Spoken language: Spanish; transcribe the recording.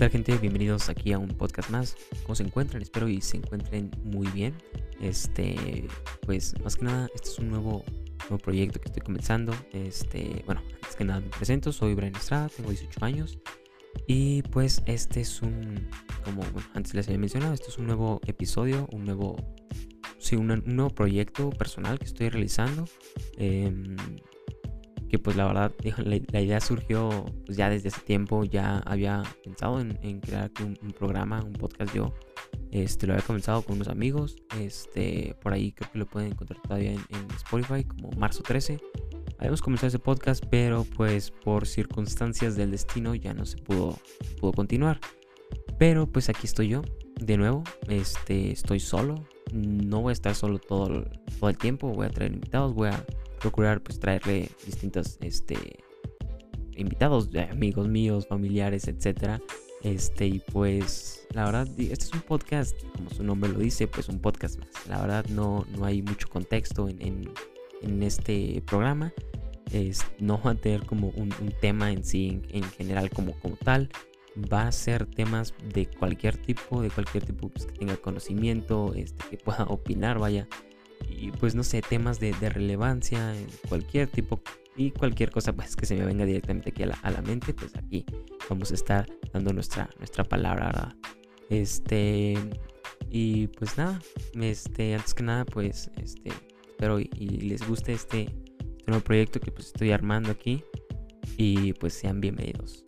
tal gente? Bienvenidos aquí a un podcast más. ¿Cómo se encuentran? Espero y se encuentren muy bien. Este, pues más que nada, este es un nuevo, nuevo proyecto que estoy comenzando. Este, bueno, antes que nada me presento, soy Brian Estrada, tengo 18 años. Y pues este es un, como antes les había mencionado, este es un nuevo episodio, un nuevo, sí, un, nuevo proyecto personal que estoy realizando. Em, que pues la verdad la, idea surgió pues ya desde ese tiempo, ya había pensado en, crear un, programa, un podcast yo. Este, lo había comenzado con unos amigos, este, por ahí creo que lo pueden encontrar todavía en, Spotify como marzo 13. Habíamos comenzado ese podcast, pero pues por circunstancias del destino ya no se pudo, pudo continuar. Pero pues aquí estoy yo, de nuevo, este, estoy solo, no voy a estar solo todo, todo el tiempo, voy a traer invitados, voy a procurar pues traerle distintos este, invitados, amigos míos, familiares, etcétera. Este, y pues la verdad, este es un podcast, como su nombre lo dice, pues un podcast más. La verdad no, no hay mucho contexto en, en, este programa. Es, no va a tener como un, tema en sí, en, general como, como tal. Va a ser temas de cualquier tipo, de cualquier tipo pues, que tenga conocimiento, este, que pueda opinar, vaya y pues no sé, temas de, relevancia, cualquier tipo y cualquier cosa pues que se me venga directamente aquí a la, mente, pues aquí vamos a estar dando nuestra, nuestra palabra, Este, y pues nada, este, antes que nada pues, este, espero y, les guste este, este, nuevo proyecto que pues estoy armando aquí y pues sean bienvenidos.